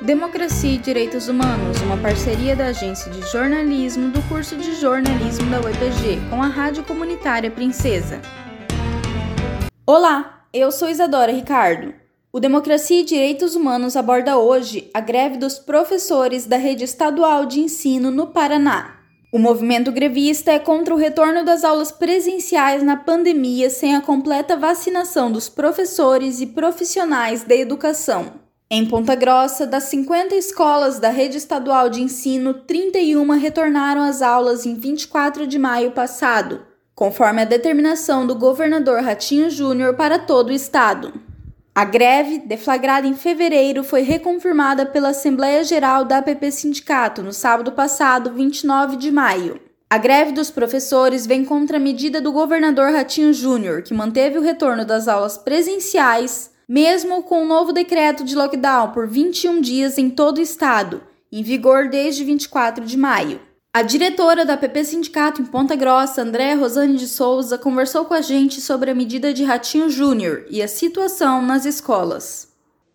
Democracia e Direitos Humanos, uma parceria da Agência de Jornalismo do curso de Jornalismo da UEPG com a Rádio Comunitária Princesa. Olá, eu sou Isadora Ricardo. O Democracia e Direitos Humanos aborda hoje a greve dos professores da rede estadual de ensino no Paraná. O movimento grevista é contra o retorno das aulas presenciais na pandemia sem a completa vacinação dos professores e profissionais da educação. Em Ponta Grossa, das 50 escolas da rede estadual de ensino, 31 retornaram às aulas em 24 de maio passado, conforme a determinação do governador Ratinho Júnior para todo o estado. A greve, deflagrada em fevereiro, foi reconfirmada pela Assembleia Geral da APP Sindicato no sábado passado, 29 de maio. A greve dos professores vem contra a medida do governador Ratinho Júnior, que manteve o retorno das aulas presenciais mesmo com o novo decreto de lockdown por 21 dias em todo o estado, em vigor desde 24 de maio. A diretora da PP Sindicato em Ponta Grossa, Andréa Rosane de Souza, conversou com a gente sobre a medida de Ratinho Júnior e a situação nas escolas.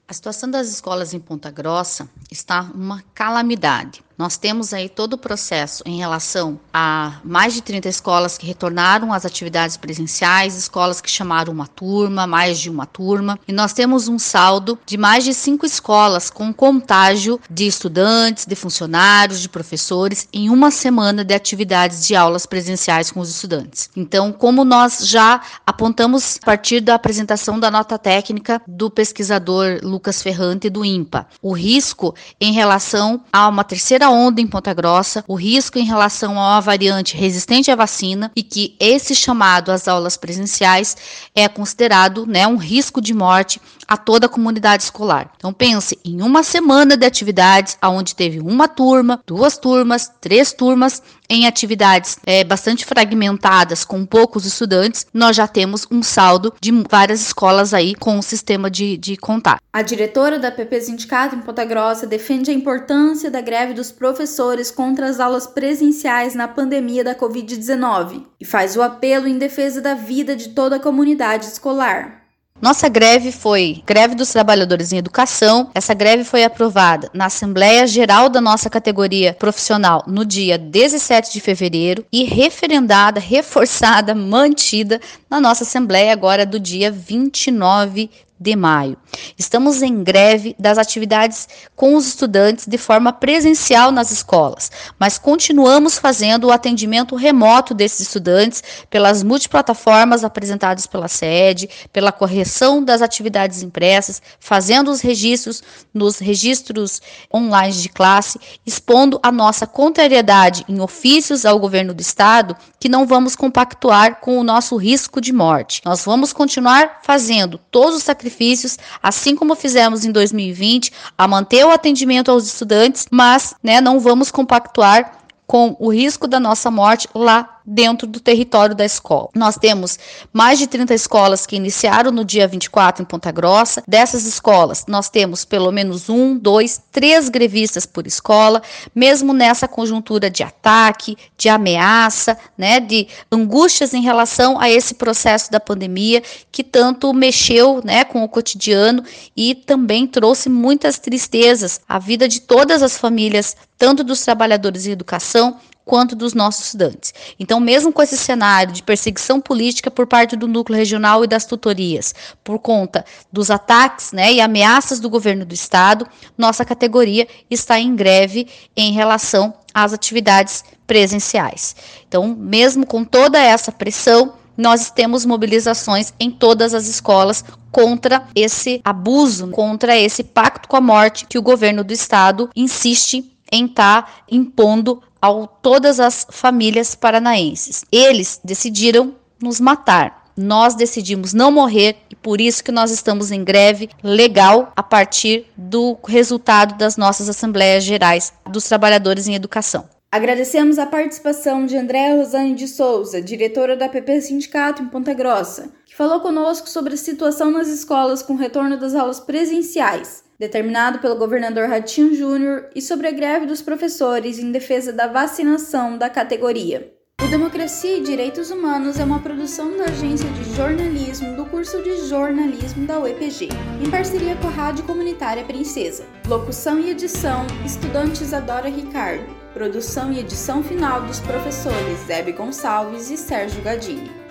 A situação das escolas em Ponta Grossa está uma calamidade. Nós temos aí todo o processo em relação a mais de 30 escolas que retornaram às atividades presenciais, escolas que chamaram uma turma, mais de uma turma, e nós temos um saldo de mais de cinco escolas com contágio de estudantes, de funcionários, de professores em uma semana de atividades de aulas presenciais com os estudantes. Então, como nós já apontamos a partir da apresentação da nota técnica do pesquisador Lucas Ferrante do INPA, o risco em relação a uma terceira terceira onda em Ponta Grossa, o risco em relação a uma variante resistente à vacina e que esse chamado às aulas presenciais é considerado né, um risco de morte a toda a comunidade escolar. Então pense em uma semana de atividades onde teve uma turma, duas turmas, três turmas em atividades é, bastante fragmentadas com poucos estudantes, nós já temos um saldo de várias escolas aí com o sistema de, de contato. A diretora da PP Sindicato em Ponta Grossa defende a importância da greve dos professores contra as aulas presenciais na pandemia da Covid-19 e faz o apelo em defesa da vida de toda a comunidade escolar. Nossa greve foi greve dos trabalhadores em educação. Essa greve foi aprovada na Assembleia Geral da nossa categoria profissional no dia 17 de fevereiro e referendada, reforçada, mantida na nossa Assembleia agora do dia 29 de maio. Estamos em greve das atividades com os estudantes de forma presencial nas escolas, mas continuamos fazendo o atendimento remoto desses estudantes pelas multiplataformas apresentadas pela sede, pela correção das atividades impressas, fazendo os registros nos registros online de classe, expondo a nossa contrariedade em ofícios ao governo do estado que não vamos compactuar com o nosso risco de morte. Nós vamos continuar fazendo todos os sacrifícios assim como fizemos em 2020, a manter o atendimento aos estudantes, mas né, não vamos compactuar com o risco da nossa morte lá dentro do território da escola. Nós temos mais de 30 escolas que iniciaram no dia 24 em Ponta Grossa. Dessas escolas, nós temos pelo menos um, dois, três grevistas por escola, mesmo nessa conjuntura de ataque, de ameaça, né, de angústias em relação a esse processo da pandemia que tanto mexeu, né, com o cotidiano e também trouxe muitas tristezas à vida de todas as famílias, tanto dos trabalhadores em educação quanto dos nossos estudantes. Então, mesmo com esse cenário de perseguição política por parte do núcleo regional e das tutorias, por conta dos ataques né, e ameaças do governo do estado, nossa categoria está em greve em relação às atividades presenciais. Então, mesmo com toda essa pressão, nós temos mobilizações em todas as escolas contra esse abuso, contra esse pacto com a morte que o governo do estado insiste em estar tá impondo a todas as famílias paranaenses. Eles decidiram nos matar. Nós decidimos não morrer e por isso que nós estamos em greve legal a partir do resultado das nossas assembleias gerais dos trabalhadores em educação. Agradecemos a participação de Andréa Rosane de Souza, diretora da PP Sindicato em Ponta Grossa, que falou conosco sobre a situação nas escolas com retorno das aulas presenciais determinado pelo governador Ratinho Júnior, e sobre a greve dos professores em defesa da vacinação da categoria. Democracia e Direitos Humanos é uma produção da Agência de Jornalismo do curso de Jornalismo da UEPG, em parceria com a Rádio Comunitária Princesa. Locução e edição: Estudantes Adora Ricardo. Produção e edição final dos professores Zebe Gonçalves e Sérgio Gadini.